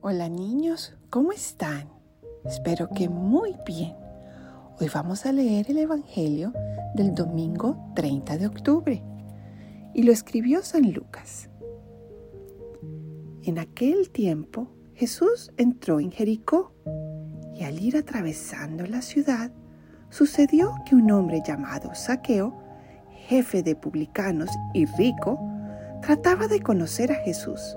Hola niños, ¿cómo están? Espero que muy bien. Hoy vamos a leer el Evangelio del domingo 30 de octubre y lo escribió San Lucas. En aquel tiempo Jesús entró en Jericó y al ir atravesando la ciudad sucedió que un hombre llamado Saqueo, jefe de publicanos y rico, trataba de conocer a Jesús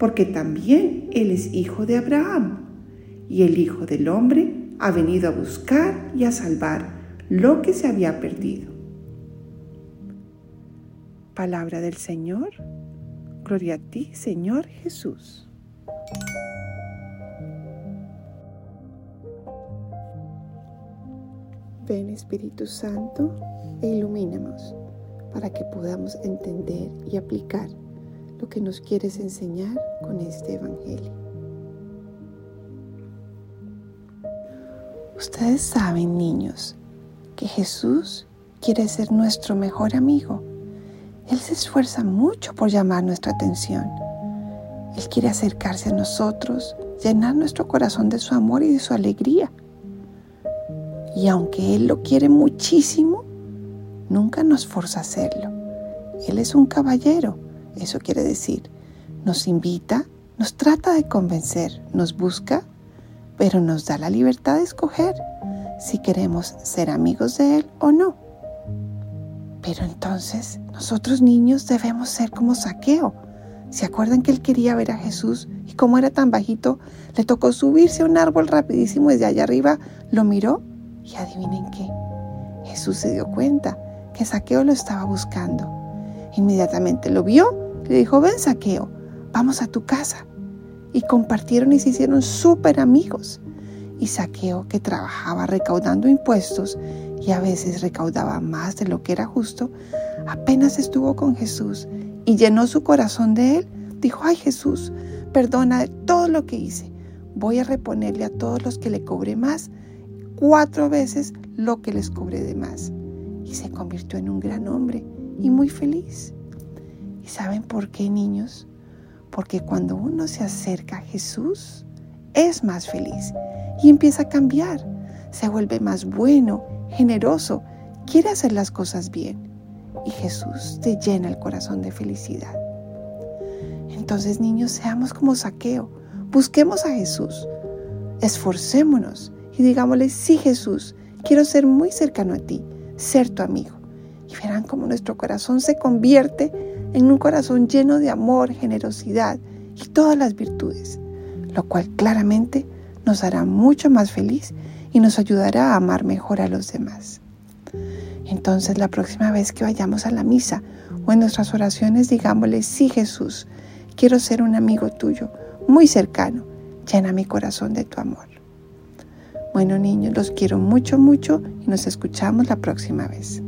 porque también Él es hijo de Abraham, y el Hijo del Hombre ha venido a buscar y a salvar lo que se había perdido. Palabra del Señor, gloria a ti, Señor Jesús. Ven Espíritu Santo e ilumínanos para que podamos entender y aplicar lo que nos quieres enseñar con este Evangelio. Ustedes saben, niños, que Jesús quiere ser nuestro mejor amigo. Él se esfuerza mucho por llamar nuestra atención. Él quiere acercarse a nosotros, llenar nuestro corazón de su amor y de su alegría. Y aunque Él lo quiere muchísimo, nunca nos forza a hacerlo. Él es un caballero eso quiere decir, nos invita, nos trata de convencer, nos busca, pero nos da la libertad de escoger si queremos ser amigos de Él o no. Pero entonces nosotros niños debemos ser como saqueo. ¿Se acuerdan que él quería ver a Jesús y como era tan bajito, le tocó subirse a un árbol rapidísimo desde allá arriba, lo miró y adivinen qué, Jesús se dio cuenta que Saqueo lo estaba buscando. Inmediatamente lo vio le dijo, ven saqueo, vamos a tu casa. Y compartieron y se hicieron súper amigos. Y Saqueo, que trabajaba recaudando impuestos y a veces recaudaba más de lo que era justo, apenas estuvo con Jesús y llenó su corazón de él, dijo, ay Jesús, perdona todo lo que hice. Voy a reponerle a todos los que le cobré más cuatro veces lo que les cobré de más. Y se convirtió en un gran hombre y muy feliz. ¿Y saben por qué, niños? Porque cuando uno se acerca a Jesús, es más feliz y empieza a cambiar. Se vuelve más bueno, generoso, quiere hacer las cosas bien. Y Jesús te llena el corazón de felicidad. Entonces, niños, seamos como saqueo. Busquemos a Jesús. Esforcémonos y digámosle, sí Jesús, quiero ser muy cercano a ti, ser tu amigo. Y verán cómo nuestro corazón se convierte en un corazón lleno de amor, generosidad y todas las virtudes, lo cual claramente nos hará mucho más feliz y nos ayudará a amar mejor a los demás. Entonces la próxima vez que vayamos a la misa o en nuestras oraciones digámosle, sí Jesús, quiero ser un amigo tuyo, muy cercano, llena mi corazón de tu amor. Bueno niños, los quiero mucho, mucho y nos escuchamos la próxima vez.